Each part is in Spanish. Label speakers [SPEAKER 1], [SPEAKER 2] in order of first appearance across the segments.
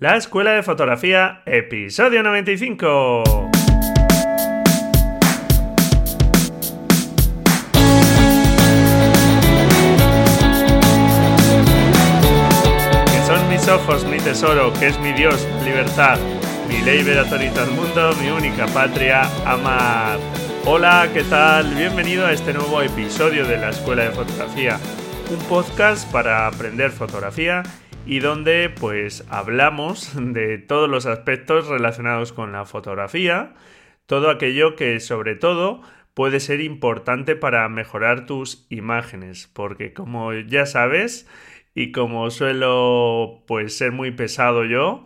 [SPEAKER 1] La Escuela de Fotografía, episodio 95. Que son mis ojos, mi tesoro, que es mi Dios, libertad, mi ley veratoriza al mundo, mi única patria, amar. Hola, ¿qué tal? Bienvenido a este nuevo episodio de la Escuela de Fotografía, un podcast para aprender fotografía y donde pues hablamos de todos los aspectos relacionados con la fotografía, todo aquello que sobre todo puede ser importante para mejorar tus imágenes, porque como ya sabes y como suelo pues ser muy pesado yo,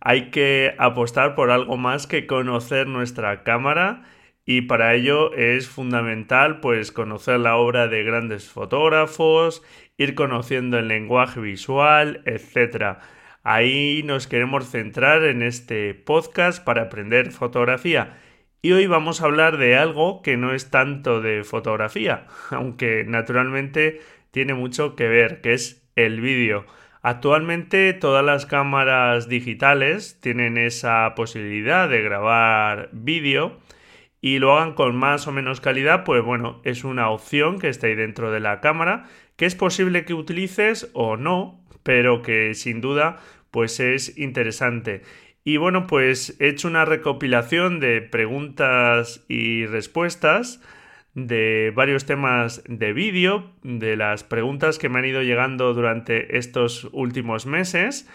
[SPEAKER 1] hay que apostar por algo más que conocer nuestra cámara y para ello es fundamental pues conocer la obra de grandes fotógrafos, ir conociendo el lenguaje visual, etc. Ahí nos queremos centrar en este podcast para aprender fotografía. Y hoy vamos a hablar de algo que no es tanto de fotografía, aunque naturalmente tiene mucho que ver, que es el vídeo. Actualmente todas las cámaras digitales tienen esa posibilidad de grabar vídeo y lo hagan con más o menos calidad, pues bueno, es una opción que está ahí dentro de la cámara, que es posible que utilices o no, pero que sin duda pues es interesante. Y bueno, pues he hecho una recopilación de preguntas y respuestas de varios temas de vídeo, de las preguntas que me han ido llegando durante estos últimos meses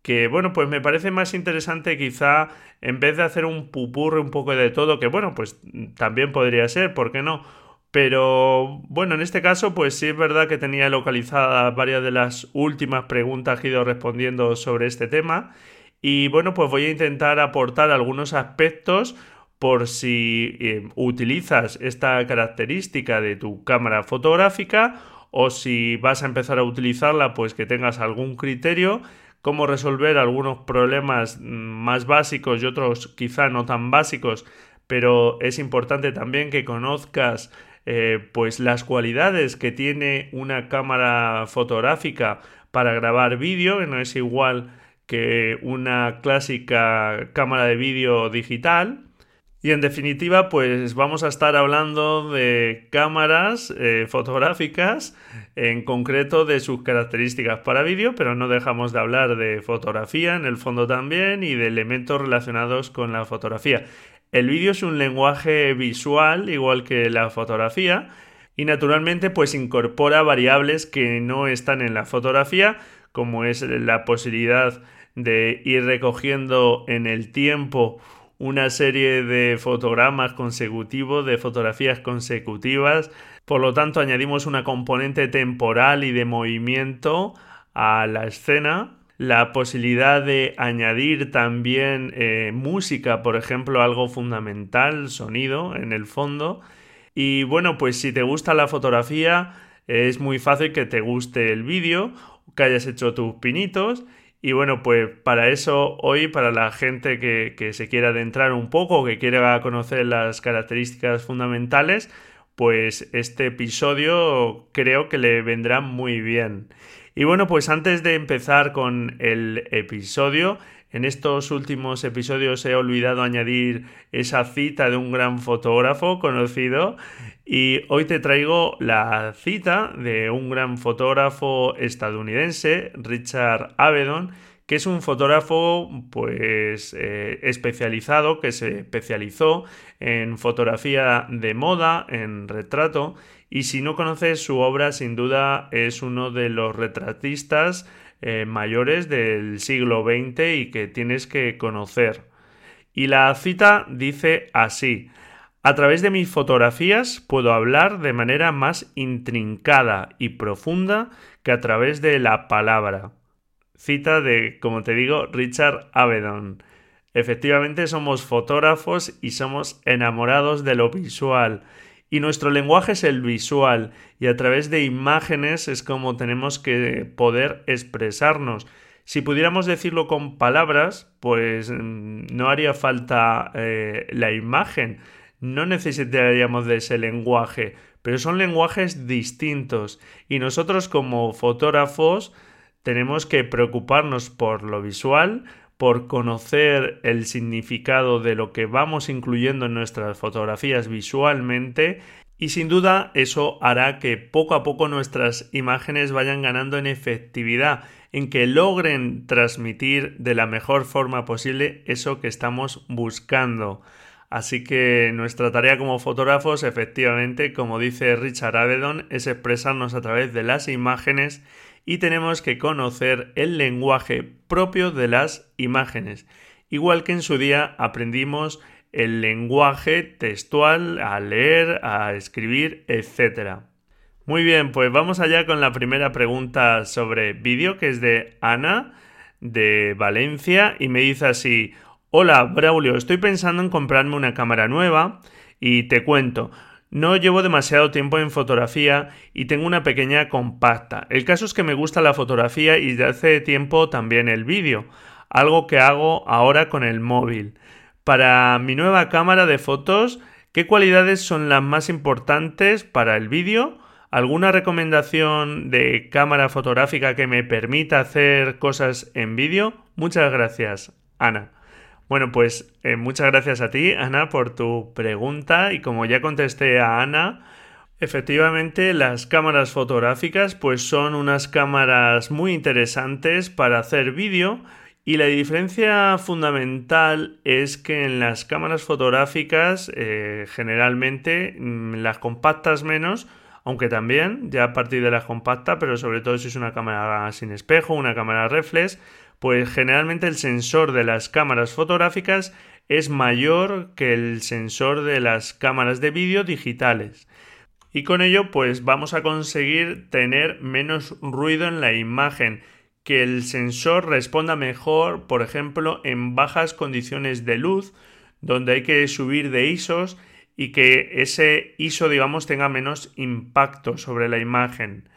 [SPEAKER 1] que bueno, pues me parece más interesante quizá en vez de hacer un pupurre un poco de todo, que bueno, pues también podría ser, ¿por qué no? Pero bueno, en este caso, pues sí es verdad que tenía localizadas varias de las últimas preguntas que he ido respondiendo sobre este tema. Y bueno, pues voy a intentar aportar algunos aspectos por si eh, utilizas esta característica de tu cámara fotográfica o si vas a empezar a utilizarla, pues que tengas algún criterio cómo resolver algunos problemas mm, más básicos y otros quizá no tan básicos, pero es importante también que conozcas eh, pues las cualidades que tiene una cámara fotográfica para grabar vídeo, que no es igual que una clásica cámara de vídeo digital. Y en definitiva, pues vamos a estar hablando de cámaras eh, fotográficas, en concreto de sus características para vídeo, pero no dejamos de hablar de fotografía en el fondo también y de elementos relacionados con la fotografía. El vídeo es un lenguaje visual, igual que la fotografía, y naturalmente pues incorpora variables que no están en la fotografía, como es la posibilidad de ir recogiendo en el tiempo una serie de fotogramas consecutivos, de fotografías consecutivas. Por lo tanto, añadimos una componente temporal y de movimiento a la escena. La posibilidad de añadir también eh, música, por ejemplo, algo fundamental, sonido en el fondo. Y bueno, pues si te gusta la fotografía, es muy fácil que te guste el vídeo, que hayas hecho tus pinitos y bueno, pues para eso hoy, para la gente que, se quiera adentrar un poco, que quiera conocer las características fundamentales, pues este episodio creo que le vendrá muy bien. Y bueno, pues antes de empezar con el episodio, en estos últimos episodios he olvidado añadir esa cita de un gran fotógrafo conocido y hoy te traigo la cita de un gran fotógrafo estadounidense, Richard Avedon, que es un fotógrafo pues eh, especializado que se especializó en fotografía de moda, en retrato y si no conoces su obra sin duda es uno de los retratistas eh, mayores del siglo XX y que tienes que conocer. Y la cita dice así, a través de mis fotografías puedo hablar de manera más intrincada y profunda que a través de la palabra. Cita de, como te digo, Richard Avedon. Efectivamente somos fotógrafos y somos enamorados de lo visual y nuestro lenguaje es el visual y a través de imágenes es como tenemos que poder expresarnos. Si pudiéramos decirlo con palabras, pues mm, no haría falta eh, la imagen, no necesitaríamos de ese lenguaje, pero son lenguajes distintos y nosotros como fotógrafos tenemos que preocuparnos por lo visual por conocer el significado de lo que vamos incluyendo en nuestras fotografías visualmente y sin duda eso hará que poco a poco nuestras imágenes vayan ganando en efectividad, en que logren transmitir de la mejor forma posible eso que estamos buscando. Así que nuestra tarea como fotógrafos, efectivamente, como dice Richard Avedon, es expresarnos a través de las imágenes y tenemos que conocer el lenguaje propio de las imágenes. Igual que en su día aprendimos el lenguaje textual a leer, a escribir, etc. Muy bien, pues vamos allá con la primera pregunta sobre vídeo, que es de Ana, de Valencia, y me dice así, Hola, Braulio, estoy pensando en comprarme una cámara nueva y te cuento. No llevo demasiado tiempo en fotografía y tengo una pequeña compacta. El caso es que me gusta la fotografía y de hace tiempo también el vídeo, algo que hago ahora con el móvil. Para mi nueva cámara de fotos, ¿qué cualidades son las más importantes para el vídeo? ¿Alguna recomendación de cámara fotográfica que me permita hacer cosas en vídeo? Muchas gracias, Ana. Bueno, pues eh, muchas gracias a ti, Ana, por tu pregunta. Y como ya contesté a Ana, efectivamente las cámaras fotográficas pues son unas cámaras muy interesantes para hacer vídeo. Y la diferencia fundamental es que en las cámaras fotográficas eh, generalmente mm, las compactas menos, aunque también ya a partir de las compactas, pero sobre todo si es una cámara sin espejo, una cámara reflex, pues generalmente el sensor de las cámaras fotográficas es mayor que el sensor de las cámaras de vídeo digitales. Y con ello pues vamos a conseguir tener menos ruido en la imagen, que el sensor responda mejor, por ejemplo, en bajas condiciones de luz, donde hay que subir de ISOs y que ese ISO, digamos, tenga menos impacto sobre la imagen.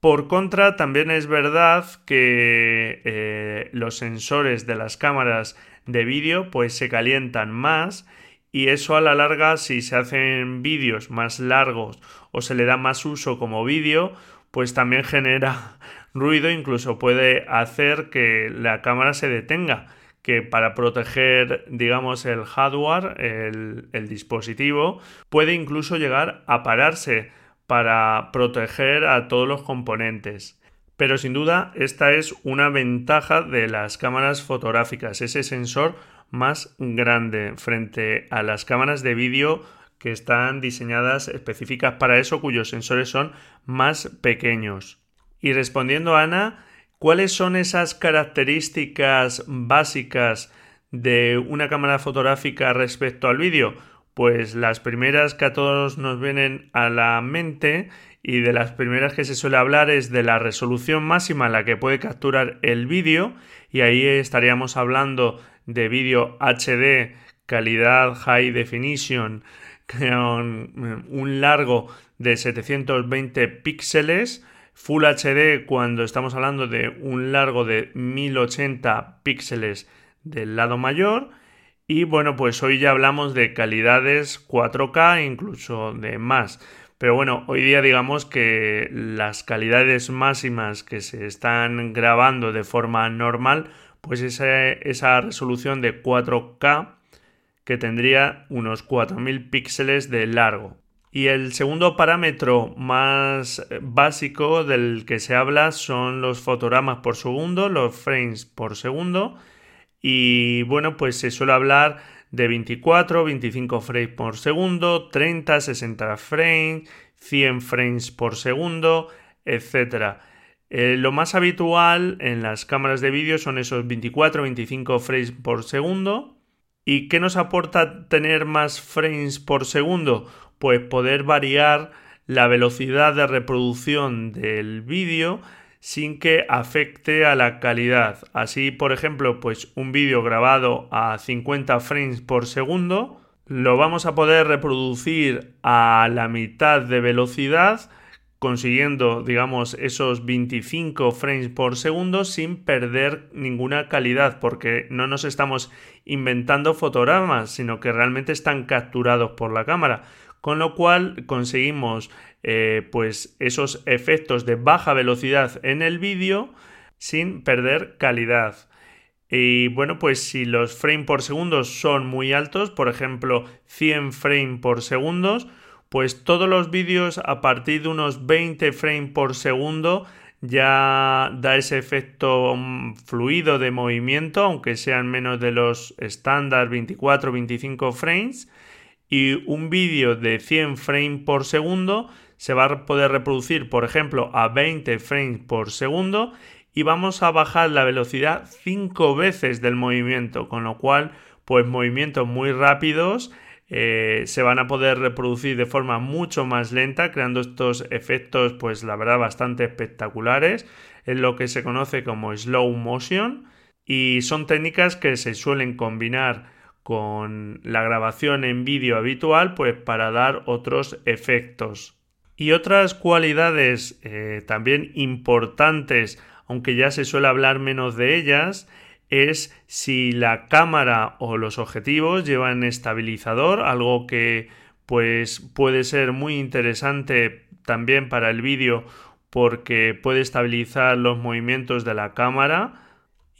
[SPEAKER 1] Por contra, también es verdad que eh, los sensores de las cámaras de vídeo pues se calientan más y eso a la larga si se hacen vídeos más largos o se le da más uso como vídeo pues también genera ruido incluso puede hacer que la cámara se detenga que para proteger digamos el hardware el, el dispositivo puede incluso llegar a pararse para proteger a todos los componentes. Pero sin duda esta es una ventaja de las cámaras fotográficas, ese sensor más grande frente a las cámaras de vídeo que están diseñadas específicas para eso, cuyos sensores son más pequeños. Y respondiendo a Ana, ¿cuáles son esas características básicas de una cámara fotográfica respecto al vídeo? Pues las primeras que a todos nos vienen a la mente y de las primeras que se suele hablar es de la resolución máxima en la que puede capturar el vídeo y ahí estaríamos hablando de vídeo HD calidad high definition con un largo de 720 píxeles Full HD cuando estamos hablando de un largo de 1080 píxeles del lado mayor y bueno, pues hoy ya hablamos de calidades 4K, incluso de más. Pero bueno, hoy día digamos que las calidades máximas que se están grabando de forma normal, pues esa, esa resolución de 4K que tendría unos 4000 píxeles de largo. Y el segundo parámetro más básico del que se habla son los fotogramas por segundo, los frames por segundo y bueno, pues se suele hablar de 24, 25 frames por segundo, 30, 60 frames, 100 frames por segundo, etc. Eh, lo más habitual en las cámaras de vídeo son esos 24, 25 frames por segundo. ¿Y qué nos aporta tener más frames por segundo? Pues poder variar la velocidad de reproducción del vídeo sin que afecte a la calidad. Así, por ejemplo, pues un vídeo grabado a 50 frames por segundo lo vamos a poder reproducir a la mitad de velocidad consiguiendo, digamos, esos 25 frames por segundo sin perder ninguna calidad, porque no nos estamos inventando fotogramas, sino que realmente están capturados por la cámara con lo cual conseguimos eh, pues esos efectos de baja velocidad en el vídeo sin perder calidad. Y bueno, pues si los frames por segundo son muy altos, por ejemplo 100 frames por segundo, pues todos los vídeos a partir de unos 20 frames por segundo ya da ese efecto mm, fluido de movimiento, aunque sean menos de los estándar 24-25 frames. Y un vídeo de 100 frames por segundo se va a poder reproducir, por ejemplo, a 20 frames por segundo y vamos a bajar la velocidad 5 veces del movimiento, con lo cual, pues movimientos muy rápidos eh, se van a poder reproducir de forma mucho más lenta, creando estos efectos, pues la verdad, bastante espectaculares, en lo que se conoce como slow motion, y son técnicas que se suelen combinar con la grabación en vídeo habitual, pues para dar otros efectos. Y otras cualidades eh, también importantes, aunque ya se suele hablar menos de ellas, es si la cámara o los objetivos llevan estabilizador, algo que pues puede ser muy interesante también para el vídeo porque puede estabilizar los movimientos de la cámara.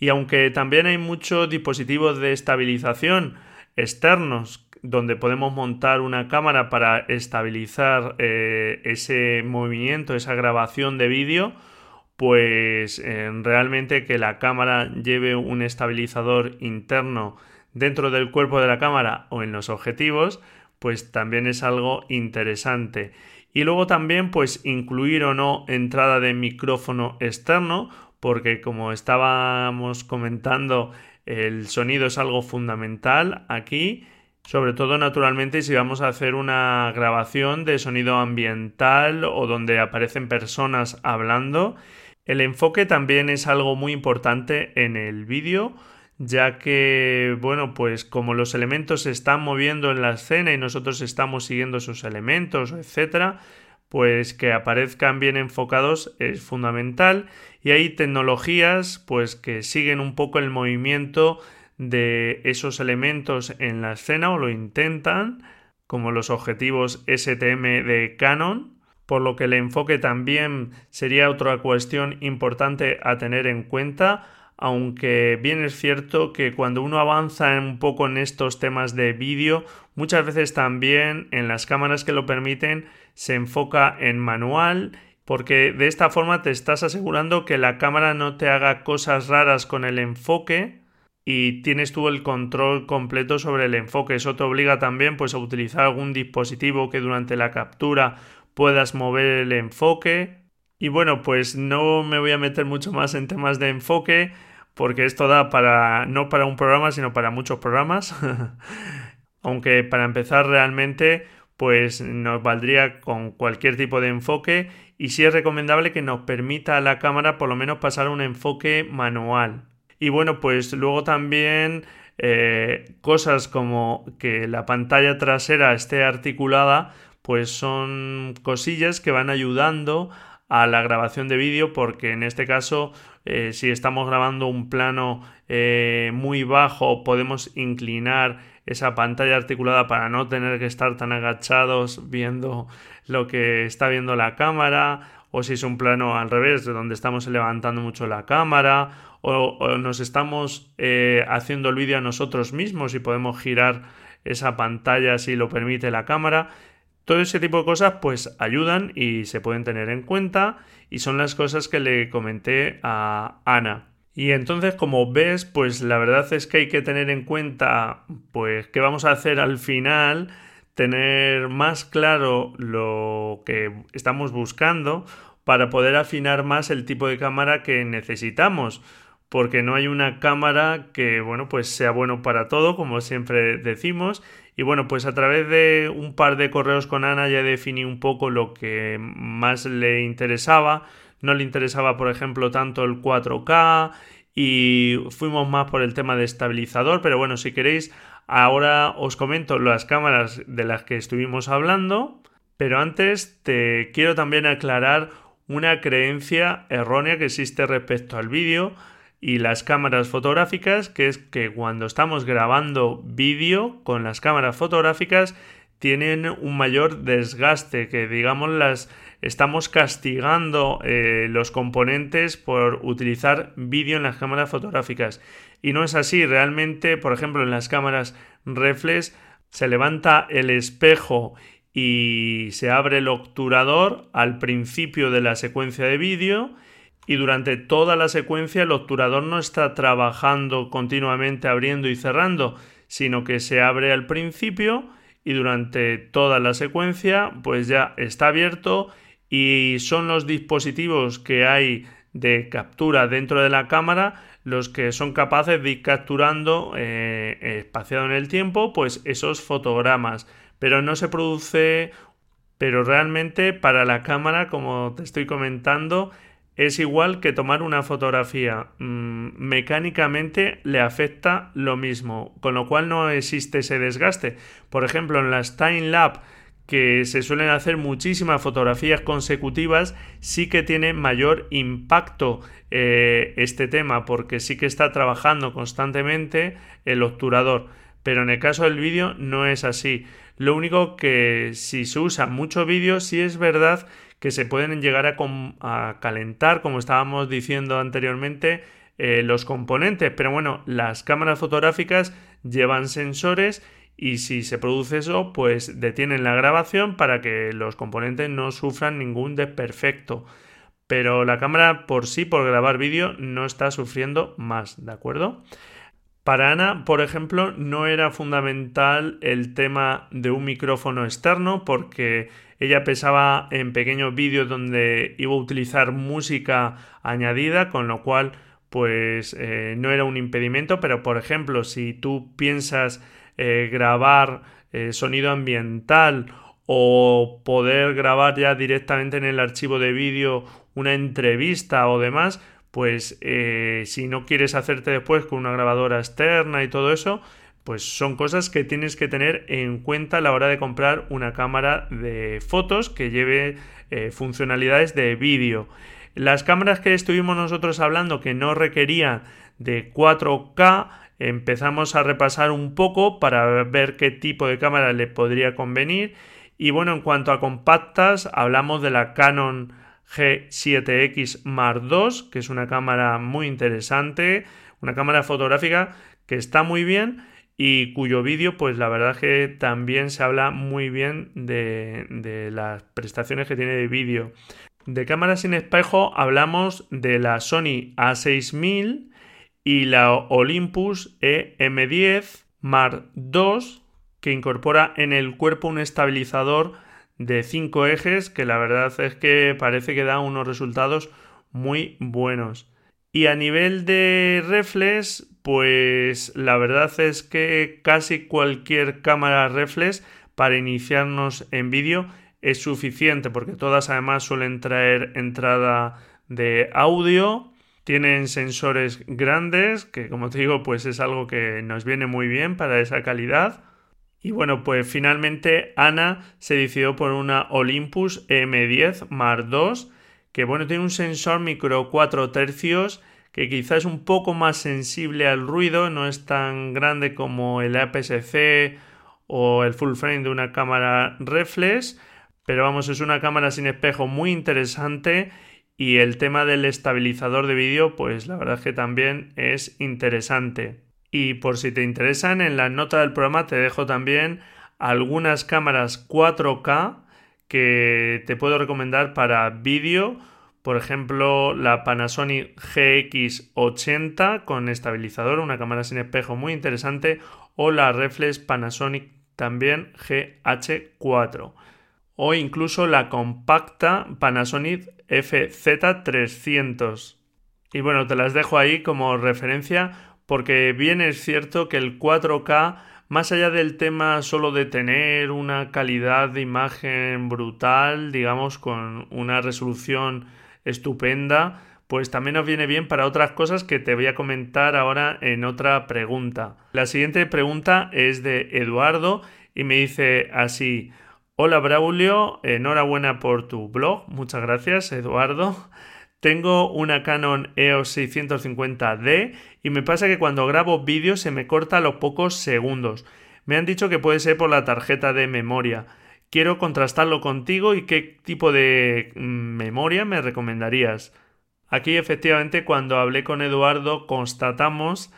[SPEAKER 1] Y aunque también hay muchos dispositivos de estabilización externos donde podemos montar una cámara para estabilizar eh, ese movimiento, esa grabación de vídeo, pues eh, realmente que la cámara lleve un estabilizador interno dentro del cuerpo de la cámara o en los objetivos, pues también es algo interesante. Y luego también pues incluir o no entrada de micrófono externo, porque como estábamos comentando, el sonido es algo fundamental aquí. Sobre todo, naturalmente, si vamos a hacer una grabación de sonido ambiental o donde aparecen personas hablando. El enfoque también es algo muy importante en el vídeo, ya que, bueno, pues como los elementos se están moviendo en la escena y nosotros estamos siguiendo esos elementos, etcétera, pues que aparezcan bien enfocados es fundamental. Y hay tecnologías pues que siguen un poco el movimiento de esos elementos en la escena o lo intentan como los objetivos STM de Canon por lo que el enfoque también sería otra cuestión importante a tener en cuenta, aunque bien es cierto que cuando uno avanza un poco en estos temas de vídeo, muchas veces también en las cámaras que lo permiten se enfoca en manual porque de esta forma te estás asegurando que la cámara no te haga cosas raras con el enfoque y tienes tú el control completo sobre el enfoque. Eso te obliga también pues a utilizar algún dispositivo que durante la captura puedas mover el enfoque. Y bueno, pues no me voy a meter mucho más en temas de enfoque porque esto da para no para un programa, sino para muchos programas. Aunque para empezar realmente pues nos valdría con cualquier tipo de enfoque y sí es recomendable que nos permita a la cámara por lo menos pasar un enfoque manual. Y bueno, pues luego también eh, cosas como que la pantalla trasera esté articulada pues son cosillas que van ayudando a la grabación de vídeo porque en este caso eh, si estamos grabando un plano eh, muy bajo podemos inclinar esa pantalla articulada para no tener que estar tan agachados viendo lo que está viendo la cámara o si es un plano al revés de donde estamos levantando mucho la cámara o, nos estamos eh, haciendo el vídeo a nosotros mismos y podemos girar esa pantalla si lo permite la cámara todo ese tipo de cosas pues ayudan y se pueden tener en cuenta y son las cosas que le comenté a Ana. Y entonces, como ves, pues la verdad es que hay que tener en cuenta pues qué vamos a hacer al final, tener más claro lo que estamos buscando para poder afinar más el tipo de cámara que necesitamos porque no hay una cámara que, bueno, pues sea bueno para todo, como siempre decimos. Y bueno, pues a través de un par de correos con Ana ya definí un poco lo que más le interesaba. No le interesaba, por ejemplo, tanto el 4K y fuimos más por el tema de estabilizador, pero bueno, si queréis, ahora os comento las cámaras de las que estuvimos hablando. Pero antes te quiero también aclarar una creencia errónea que existe respecto al vídeo y las cámaras fotográficas, que es que cuando estamos grabando vídeo con las cámaras fotográficas tienen un mayor desgaste, que digamos las estamos castigando eh, los componentes por utilizar vídeo en las cámaras fotográficas. Y no es así, realmente, por ejemplo, en las cámaras reflex se levanta el espejo y se abre el obturador al principio de la secuencia de vídeo y durante toda la secuencia el obturador no está trabajando continuamente abriendo y cerrando, sino que se abre al principio y durante toda la secuencia pues ya está abierto y son los dispositivos que hay de captura dentro de la cámara los que son capaces de ir capturando eh, espaciado en el tiempo pues esos fotogramas pero no se produce pero realmente para la cámara como te estoy comentando es igual que tomar una fotografía. Mm, mecánicamente le afecta lo mismo, con lo cual no existe ese desgaste. Por ejemplo, en las time lapse que se suelen hacer muchísimas fotografías consecutivas, sí que tiene mayor impacto eh, este tema, porque sí que está trabajando constantemente el obturador. Pero en el caso del vídeo no es así. Lo único que si se usa mucho vídeo, sí es verdad que se pueden llegar a, calentar, como estábamos diciendo anteriormente, eh, los componentes. Pero bueno, las cámaras fotográficas llevan sensores y si se produce eso, pues detienen la grabación para que los componentes no sufran ningún desperfecto. Pero la cámara por sí, por grabar vídeo, no está sufriendo más, ¿de acuerdo? Para Ana, por ejemplo, no era fundamental el tema de un micrófono externo porque ella pensaba en pequeños vídeos donde iba a utilizar música añadida, con lo cual pues eh, no era un impedimento, pero por ejemplo, si tú piensas eh, grabar eh, sonido ambiental o poder grabar ya directamente en el archivo de vídeo una entrevista o demás, pues si no quieres hacerte después con una grabadora externa y todo eso, pues son cosas que tienes que tener en cuenta a la hora de comprar una cámara de fotos que lleve eh, funcionalidades de vídeo. Las cámaras que estuvimos nosotros hablando que no requerían de 4K, empezamos a repasar un poco para ver qué tipo de cámara le podría convenir. Y bueno, en cuanto a compactas, hablamos de la Canon G7X Mark II, que es una cámara muy interesante, una cámara fotográfica que está muy bien y cuyo vídeo, pues la verdad que también se habla muy bien de, las prestaciones que tiene de vídeo. De cámaras sin espejo hablamos de la Sony A6000 y la Olympus EM10 Mark II que incorpora en el cuerpo un estabilizador de 5 ejes que la verdad es que parece que da unos resultados muy buenos. Y a nivel de reflex, pues la verdad es que casi cualquier cámara reflex para iniciarnos en vídeo es suficiente porque todas además suelen traer entrada de audio, tienen sensores grandes que como te digo pues es algo que nos viene muy bien para esa calidad. Y bueno, pues finalmente Ana se decidió por una Olympus M10 Mark II que bueno, tiene un sensor micro 4 tercios que quizás es un poco más sensible al ruido, no es tan grande como el APS-C o el full frame de una cámara reflex, pero vamos, es una cámara sin espejo muy interesante y el tema del estabilizador de vídeo, pues la verdad es que también es interesante. Y por si te interesan, en la nota del programa te dejo también algunas cámaras 4K que te puedo recomendar para vídeo por ejemplo, la Panasonic GX80 con estabilizador, una cámara sin espejo muy interesante, o la Reflex Panasonic también GH4, o incluso la compacta Panasonic FZ300. Y bueno, te las dejo ahí como referencia porque bien es cierto que el 4K, más allá del tema solo de tener una calidad de imagen brutal, digamos, con una resolución estupenda, pues también nos viene bien para otras cosas que te voy a comentar ahora en otra pregunta. La siguiente pregunta es de Eduardo y me dice así, hola Braulio, enhorabuena por tu blog, muchas gracias Eduardo. Tengo una Canon EOS 650D y me pasa que cuando grabo vídeos se me corta a los pocos segundos. Me han dicho que puede ser por la tarjeta de memoria. quiero contrastarlo contigo y qué tipo de mm, memoria me recomendarías. Aquí efectivamente cuando hablé con Eduardo constatamos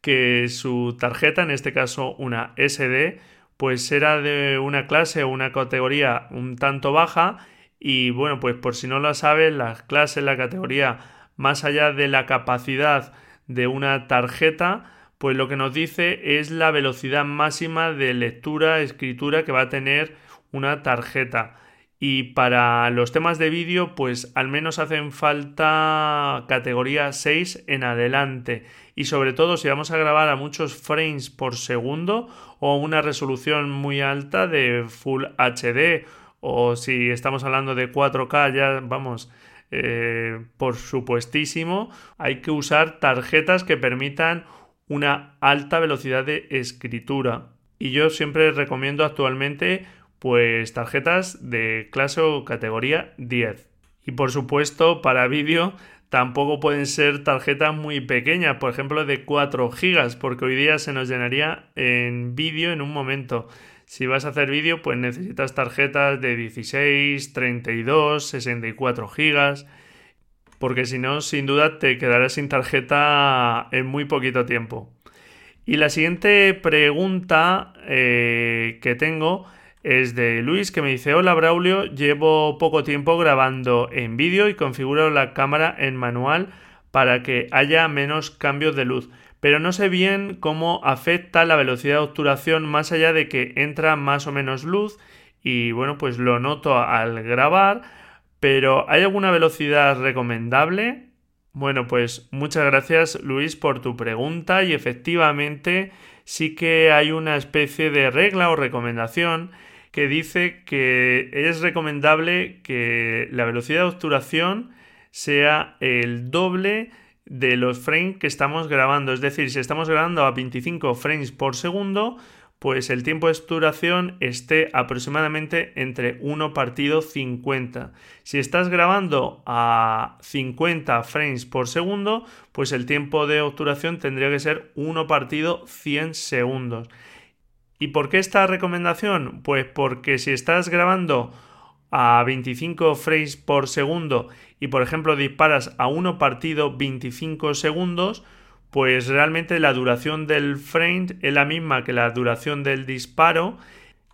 [SPEAKER 1] que su tarjeta, en este caso una SD, pues era de una clase o una categoría un tanto baja y bueno, pues por si no lo sabes, la clase, la categoría, más allá de la capacidad de una tarjeta, pues lo que nos dice es la velocidad máxima de lectura, escritura que va a tener una tarjeta. Y para los temas de vídeo, pues al menos hacen falta categoría 6 en adelante. Y sobre todo si vamos a grabar a muchos frames por segundo o una resolución muy alta de Full HD o si estamos hablando de 4K ya vamos eh, por supuestísimo hay que usar tarjetas que permitan una alta velocidad de escritura. Y yo siempre recomiendo actualmente pues tarjetas de clase o categoría 10 y por supuesto para vídeo tampoco pueden ser tarjetas muy pequeñas por ejemplo de 4 GB porque hoy día se nos llenaría en vídeo en un momento si vas a hacer vídeo, pues necesitas tarjetas de 16, 32, 64 gigas, porque si no, sin duda te quedarás sin tarjeta en muy poquito tiempo. Y la siguiente pregunta eh, que tengo es de Luis que me dice, hola Braulio, llevo poco tiempo grabando en vídeo y configuro la cámara en manual para que haya menos cambios de luz pero no sé bien cómo afecta la velocidad de obturación más allá de que entra más o menos luz y bueno, pues lo noto al grabar, pero ¿hay alguna velocidad recomendable? Bueno, pues muchas gracias Luis por tu pregunta y efectivamente sí que hay una especie de regla o recomendación que dice que es recomendable que la velocidad de obturación sea el doble de los frames que estamos grabando. Es decir, si estamos grabando a 25 frames por segundo, pues el tiempo de obturación esté aproximadamente entre 1 partido 50. Si estás grabando a 50 frames por segundo, pues el tiempo de obturación tendría que ser 1 partido 100 segundos. ¿Y por qué esta recomendación? Pues porque si estás grabando a 25 frames por segundo y por ejemplo disparas a uno partido 25 segundos, pues realmente la duración del frame es la misma que la duración del disparo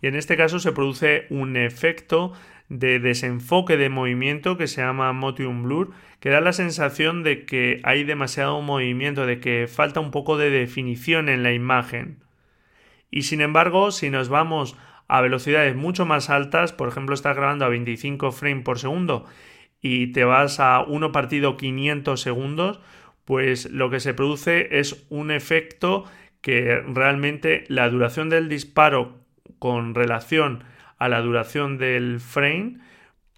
[SPEAKER 1] y en este caso se produce un efecto de desenfoque de movimiento que se llama motion blur que da la sensación de que hay demasiado movimiento, de que falta un poco de definición en la imagen. Y sin embargo, si nos vamos a velocidades mucho más altas, por ejemplo estás grabando a 25 frames por segundo y te vas a uno partido 500 segundos, pues lo que se produce es un efecto que realmente la duración del disparo con relación a la duración del frame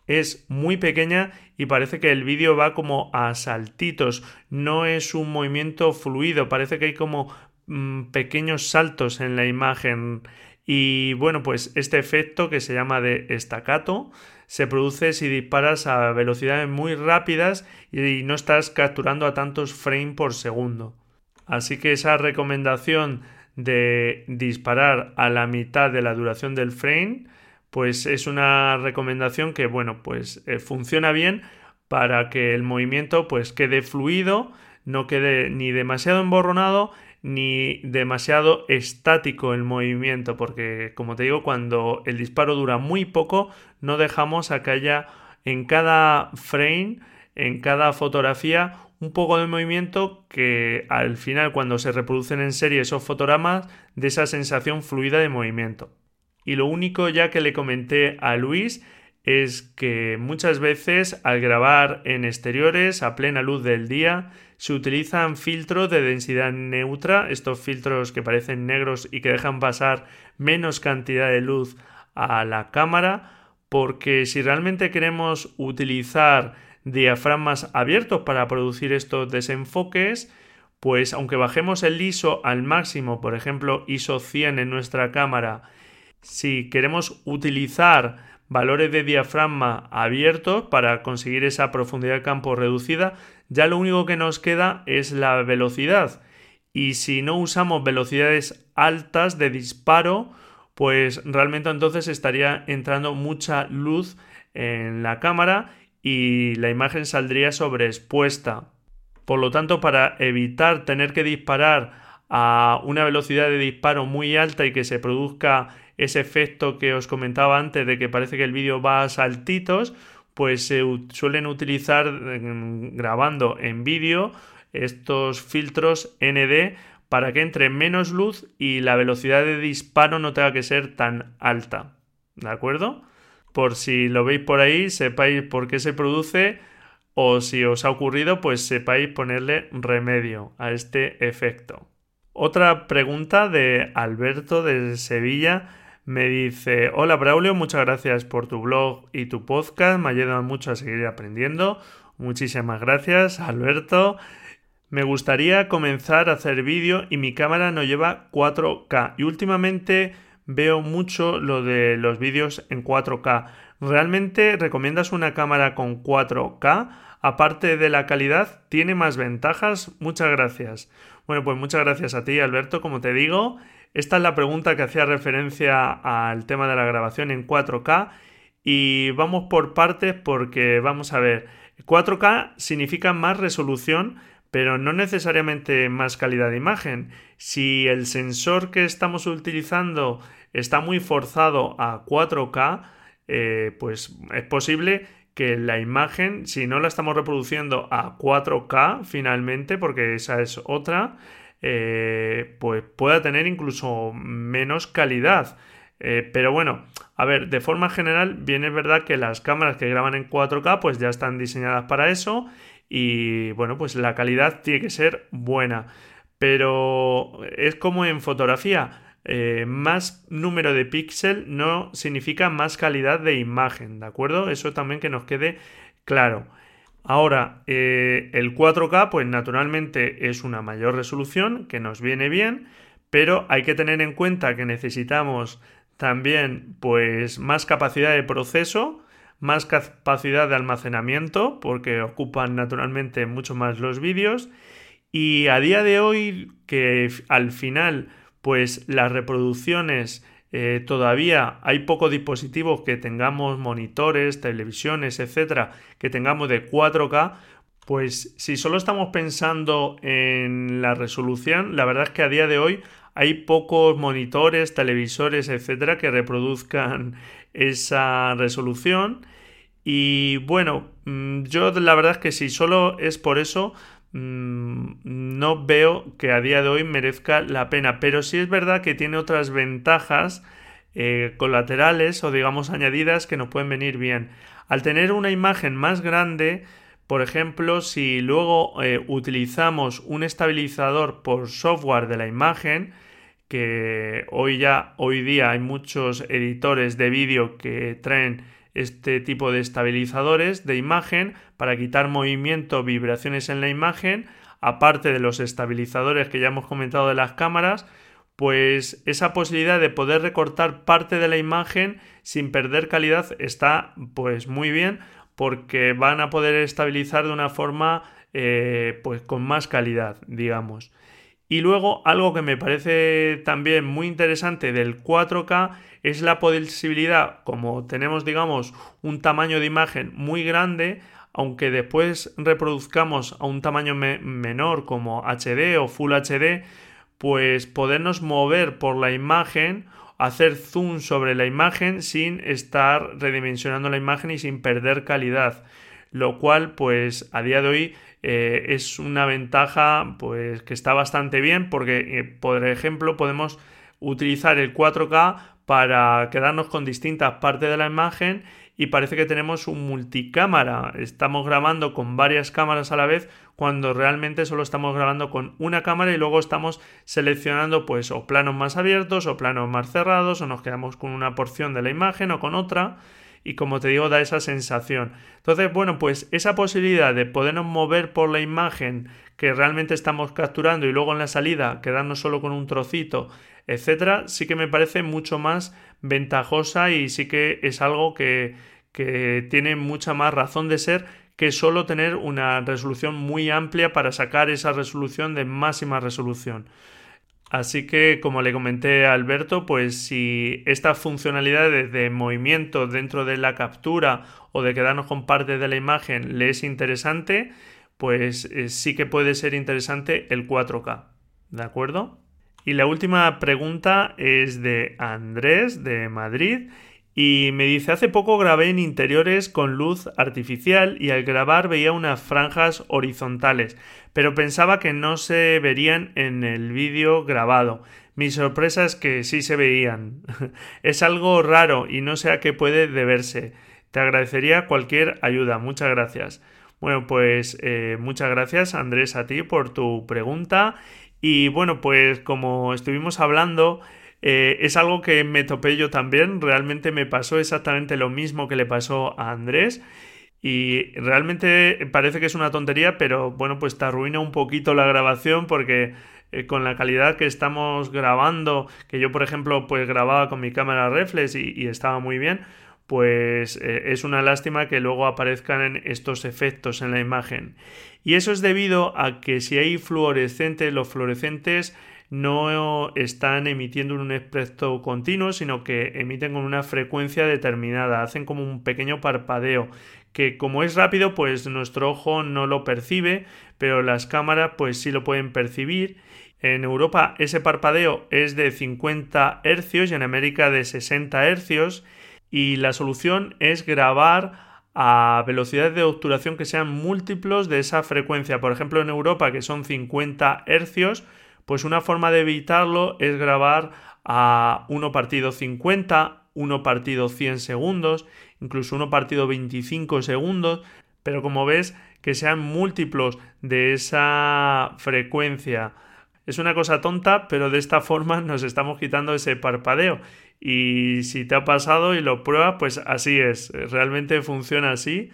[SPEAKER 1] es muy pequeña y parece que el vídeo va como a saltitos, no es un movimiento fluido, parece que hay como mm, pequeños saltos en la imagen y bueno, pues este efecto que se llama de estacato se produce si disparas a velocidades muy rápidas y no estás capturando a tantos frames por segundo. Así que esa recomendación de disparar a la mitad de la duración del frame, pues es una recomendación que bueno, pues eh, funciona bien para que el movimiento pues quede fluido, no quede ni demasiado emborronado ni demasiado estático el movimiento, porque como te digo, cuando el disparo dura muy poco, no dejamos a que haya en cada frame, en cada fotografía, un poco de movimiento que al final cuando se reproducen en serie esos fotogramas de esa sensación fluida de movimiento. Y lo único ya que le comenté a Luis es que muchas veces al grabar en exteriores a plena luz del día se utilizan filtros de densidad neutra, estos filtros que parecen negros y que dejan pasar menos cantidad de luz a la cámara, porque si realmente queremos utilizar diafragmas abiertos para producir estos desenfoques, pues aunque bajemos el ISO al máximo, por ejemplo ISO 100 en nuestra cámara, si queremos utilizar valores de diafragma abiertos para conseguir esa profundidad de campo reducida, ya lo único que nos queda es la velocidad. Y si no usamos velocidades altas de disparo, pues realmente entonces estaría entrando mucha luz en la cámara y la imagen saldría sobreexpuesta. Por lo tanto, para evitar tener que disparar a una velocidad de disparo muy alta y que se produzca ese efecto que os comentaba antes de que parece que el vídeo va a saltitos, pues se suelen utilizar grabando en vídeo estos filtros ND para que entre menos luz y la velocidad de disparo no tenga que ser tan alta. ¿De acuerdo? Por si lo veis por ahí, sepáis por qué se produce o si os ha ocurrido, pues sepáis ponerle remedio a este efecto. Otra pregunta de Alberto de Sevilla me dice, hola Braulio, muchas gracias por tu blog y tu podcast, me ayudan mucho a seguir aprendiendo. Muchísimas gracias, Alberto. Me gustaría comenzar a hacer vídeo y mi cámara no lleva 4K y últimamente veo mucho lo de los vídeos en 4K. ¿Realmente recomiendas una cámara con 4K? Aparte de la calidad, ¿tiene más ventajas? Muchas gracias. Bueno, pues muchas gracias a ti, Alberto. Como te digo, esta es la pregunta que hacía referencia al tema de la grabación en 4K. Y vamos por partes porque vamos a ver. 4K significa más resolución, pero no necesariamente más calidad de imagen. Si el sensor que estamos utilizando está muy forzado a 4K, eh, pues es posible que la imagen, si no la estamos reproduciendo a 4K finalmente, porque esa es otra, eh, pues pueda tener incluso menos calidad. Eh, pero bueno, a ver, de forma general, bien es verdad que las cámaras que graban en 4K pues ya están diseñadas para eso y bueno, pues la calidad tiene que ser buena. Pero es como en fotografía, eh, más número de píxel no significa más calidad de imagen, ¿de acuerdo? Eso también que nos quede claro. Ahora, eh, el 4K, pues naturalmente es una mayor resolución que nos viene bien, pero hay que tener en cuenta que necesitamos también pues más capacidad de proceso, más capacidad de almacenamiento, porque ocupan naturalmente mucho más los vídeos. Y a día de hoy, que al final pues las reproducciones eh, todavía hay pocos dispositivos que tengamos monitores, televisiones, etcétera, que tengamos de 4K, pues si solo estamos pensando en la resolución, la verdad es que a día de hoy hay pocos monitores, televisores, etcétera, que reproduzcan esa resolución. Y bueno, mm, yo la verdad es que si solo es por eso, no veo que a día de hoy merezca la pena, pero sí es verdad que tiene otras ventajas eh, colaterales o digamos añadidas que nos pueden venir bien. Al tener una imagen más grande, por ejemplo, si luego eh, utilizamos un estabilizador por software de la imagen, que hoy ya, hoy día hay muchos editores de vídeo que traen este tipo de estabilizadores de imagen para quitar movimiento, vibraciones en la imagen, aparte de los estabilizadores que ya hemos comentado de las cámaras, pues esa posibilidad de poder recortar parte de la imagen sin perder calidad está pues muy bien porque van a poder estabilizar de una forma eh, pues con más calidad digamos y luego algo que me parece también muy interesante del 4K es la posibilidad, como tenemos digamos un tamaño de imagen muy grande, aunque después reproduzcamos a un tamaño menor como HD o Full HD, pues podernos mover por la imagen, hacer zoom sobre la imagen sin estar redimensionando la imagen y sin perder calidad. Lo cual pues a día de hoy eh, es una ventaja pues que está bastante bien porque eh, por ejemplo podemos utilizar el 4K para quedarnos con distintas partes de la imagen y parece que tenemos un multicámara. Estamos grabando con varias cámaras a la vez cuando realmente solo estamos grabando con una cámara y luego estamos seleccionando pues o planos más abiertos o planos más cerrados o nos quedamos con una porción de la imagen o con otra y como te digo da esa sensación. Entonces, bueno, pues esa posibilidad de podernos mover por la imagen que realmente estamos capturando y luego en la salida quedarnos solo con un trocito, etcétera, sí que me parece mucho más ventajosa y sí que es algo que, que tiene mucha más razón de ser que solo tener una resolución muy amplia para sacar esa resolución de máxima resolución. Así que, como le comenté a Alberto, pues si estas funcionalidades de movimiento dentro de la captura o de quedarnos con parte de la imagen le es interesante, pues eh, sí que puede ser interesante el 4K. ¿De acuerdo? Y la última pregunta es de Andrés de Madrid y me dice, hace poco grabé en interiores con luz artificial y al grabar veía unas franjas horizontales, pero pensaba que no se verían en el vídeo grabado. Mi sorpresa es que sí se veían. es algo raro y no sé a qué puede deberse. Te agradecería cualquier ayuda. Muchas gracias. Bueno, pues eh, muchas gracias Andrés a ti por tu pregunta. Y bueno, pues como estuvimos hablando, eh, es algo que me topé yo también, realmente me pasó exactamente lo mismo que le pasó a Andrés. Y realmente parece que es una tontería, pero bueno, pues te arruina un poquito la grabación porque eh, con la calidad que estamos grabando, que yo por ejemplo pues grababa con mi cámara reflex y, estaba muy bien, pues eh, es una lástima que luego aparezcan estos efectos en la imagen. Y eso es debido a que si hay fluorescentes, los fluorescentes no están emitiendo un espectro continuo, sino que emiten con una frecuencia determinada, hacen como un pequeño parpadeo que como es rápido pues nuestro ojo no lo percibe, pero las cámaras pues sí lo pueden percibir. En Europa ese parpadeo es de 50 Hz y en América de 60 Hz y la solución es grabar a velocidades de obturación que sean múltiplos de esa frecuencia. Por ejemplo, en Europa, que son 50 Hz, pues una forma de evitarlo es grabar a 1 partido 50, 1 partido 100 segundos, incluso 1 partido 25 segundos, pero como ves que sean múltiplos de esa frecuencia. Es una cosa tonta, pero de esta forma nos estamos quitando ese parpadeo. Y si te ha pasado y lo pruebas, pues así es. Realmente funciona así.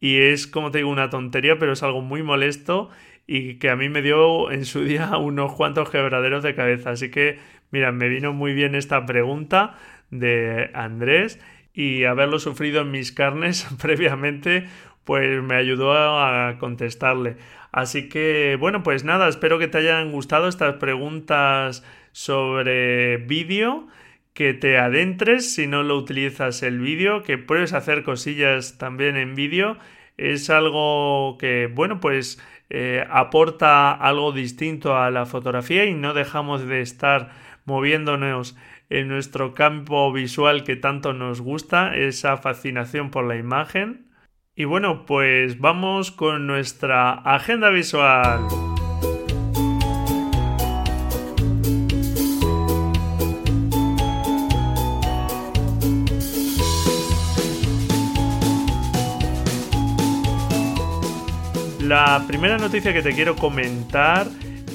[SPEAKER 1] Y es, como te digo, una tontería, pero es algo muy molesto y que a mí me dio en su día unos cuantos quebraderos de cabeza. Así que, mira, me vino muy bien esta pregunta de Andrés y haberlo sufrido en mis carnes previamente, pues me ayudó a contestarle. Así que, bueno, pues nada, espero que te hayan gustado estas preguntas sobre vídeo que te adentres si no lo utilizas el vídeo, que puedes hacer cosillas también en vídeo. Es algo que, bueno, pues eh, aporta algo distinto a la fotografía y no dejamos de estar moviéndonos en nuestro campo visual que tanto nos gusta, esa fascinación por la imagen. Y bueno, pues vamos con nuestra agenda visual. La primera noticia que te quiero comentar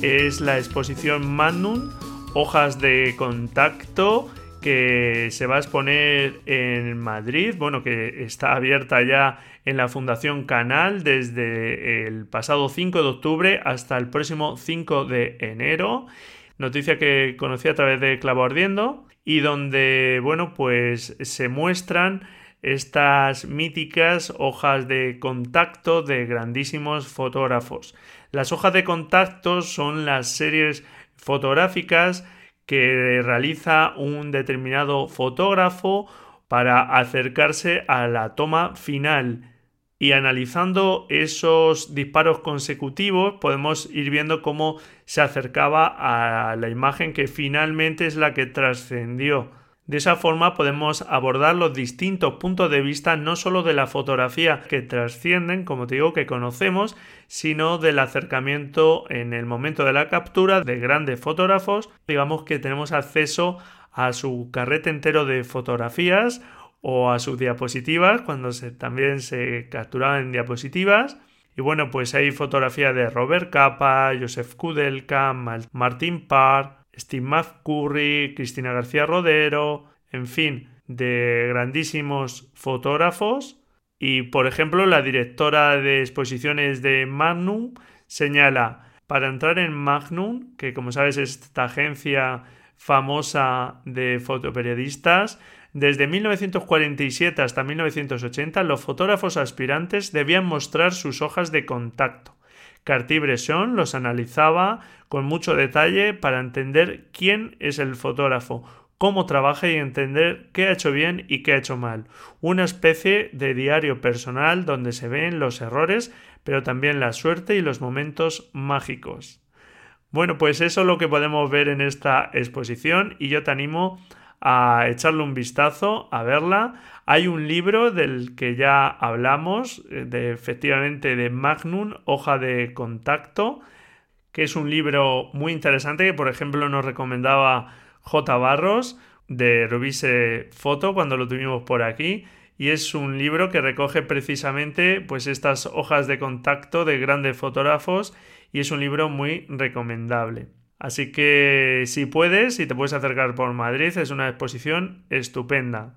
[SPEAKER 1] es la exposición Magnum, hojas de contacto, que se va a exponer en Madrid, bueno, que está abierta ya en la Fundación Canal desde el pasado 5 de octubre hasta el próximo 5 de enero. Noticia que conocí a través de Clavo Ardiendo y donde, bueno, pues se muestran estas míticas hojas de contacto de grandísimos fotógrafos. Las hojas de contacto son las series fotográficas que realiza un determinado fotógrafo para acercarse a la toma final. Y analizando esos disparos consecutivos podemos ir viendo cómo se acercaba a la imagen que finalmente es la que trascendió. De esa forma podemos abordar los distintos puntos de vista no solo de la fotografía que trascienden, como te digo, que conocemos, sino del acercamiento en el momento de la captura de grandes fotógrafos. Digamos que tenemos acceso a su carrete entero de fotografías o a sus diapositivas cuando también se capturaban diapositivas. Y bueno, pues hay fotografías de Robert Capa, Joseph Kudelka, Martin Parr, Steve McCurry, Cristina García Rodero, en fin, de grandísimos fotógrafos. Y, por ejemplo, la directora de exposiciones de Magnum señala, para entrar en Magnum, que como sabes es esta agencia famosa de fotoperiodistas, desde 1947 hasta 1980 los fotógrafos aspirantes debían mostrar sus hojas de contacto Cartier-Bresson los analizaba con mucho detalle para entender quién es el fotógrafo, cómo trabaja y entender qué ha hecho bien y qué ha hecho mal. Una especie de diario personal donde se ven los errores, pero también la suerte y los momentos mágicos. Bueno, pues eso es lo que podemos ver en esta exposición y yo te animo a echarle un vistazo, a verla. Hay un libro del que ya hablamos, eh, de, efectivamente de Magnum, Hoja de Contacto, que es un libro muy interesante que, por ejemplo, nos recomendaba J. Barros de Revise Foto cuando lo tuvimos por aquí. Y es un libro que recoge precisamente pues estas hojas de contacto de grandes fotógrafos y es un libro muy recomendable. Así que si puedes, si te puedes acercar por Madrid, es una exposición estupenda.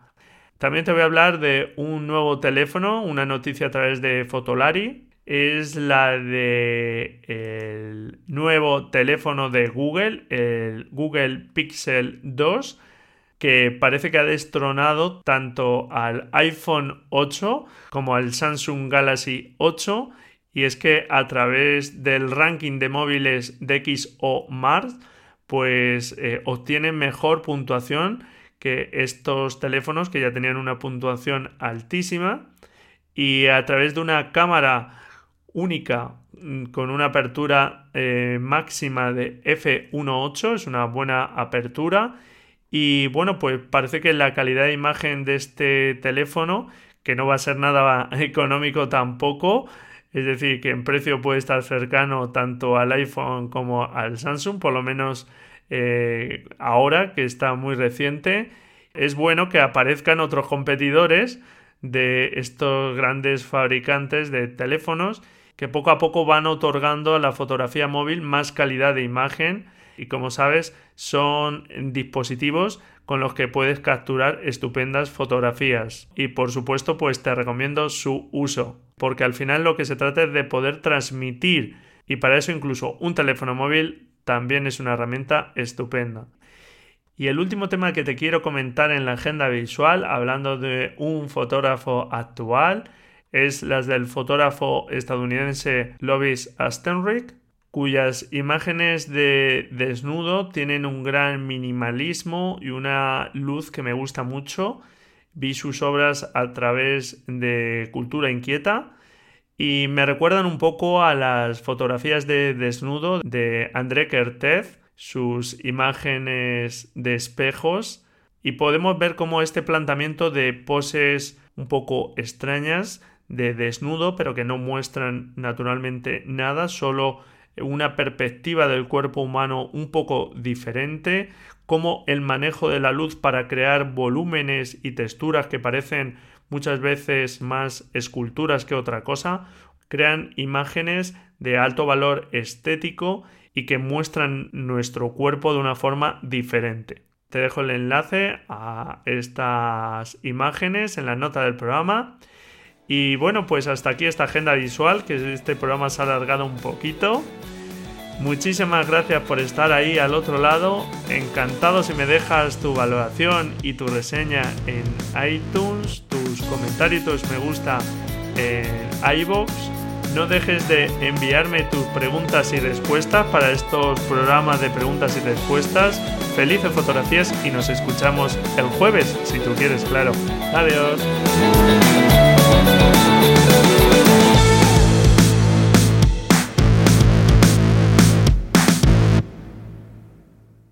[SPEAKER 1] También te voy a hablar de un nuevo teléfono, una noticia a través de Fotolari. Es la de el nuevo teléfono de Google, el Google Pixel 2, que parece que ha destronado tanto al iPhone 8 como al Samsung Galaxy 8 y es que a través del ranking de móviles DxO Mars, pues eh, obtienen mejor puntuación que estos teléfonos que ya tenían una puntuación altísima. Y a través de una cámara única mm, con una apertura eh, máxima de f1.8 es una buena apertura. Y bueno pues parece que la calidad de imagen de este teléfono que no va a ser nada económico tampoco es decir, que en precio puede estar cercano tanto al iPhone como al Samsung, por lo menos eh, ahora que está muy reciente. Es bueno que aparezcan otros competidores de estos grandes fabricantes de teléfonos que poco a poco van otorgando a la fotografía móvil más calidad de imagen y como sabes son dispositivos con los que puedes capturar estupendas fotografías y por supuesto pues te recomiendo su uso porque al final lo que se trata es de poder transmitir y para eso incluso un teléfono móvil también es una herramienta estupenda. Y el último tema que te quiero comentar en la agenda visual, hablando de un fotógrafo actual, es las del fotógrafo estadounidense Lovis Astenrick, cuyas imágenes de desnudo tienen un gran minimalismo y una luz que me gusta mucho. Vi sus obras a través de Cultura Inquieta y me recuerdan un poco a las fotografías de desnudo de André Kertész, sus imágenes de espejos y podemos ver cómo este planteamiento de poses un poco extrañas de desnudo pero que no muestran naturalmente nada, solo una perspectiva del cuerpo humano un poco diferente, como el manejo de la luz para crear volúmenes y texturas que parecen muchas veces más esculturas que otra cosa, crean imágenes de alto valor estético y que muestran nuestro cuerpo de una forma diferente. Te dejo el enlace a estas imágenes en la nota del programa y bueno, pues hasta aquí esta agenda visual, que este programa se ha alargado un poquito. Muchísimas gracias por estar ahí al otro lado. Encantado si me dejas tu valoración y tu reseña en iTunes, tus comentarios, tus me gusta en iBox. No dejes de enviarme tus preguntas y respuestas para estos programas de preguntas y respuestas. Felices fotografías y nos escuchamos el jueves, si tú quieres, claro. Adiós. Thank you.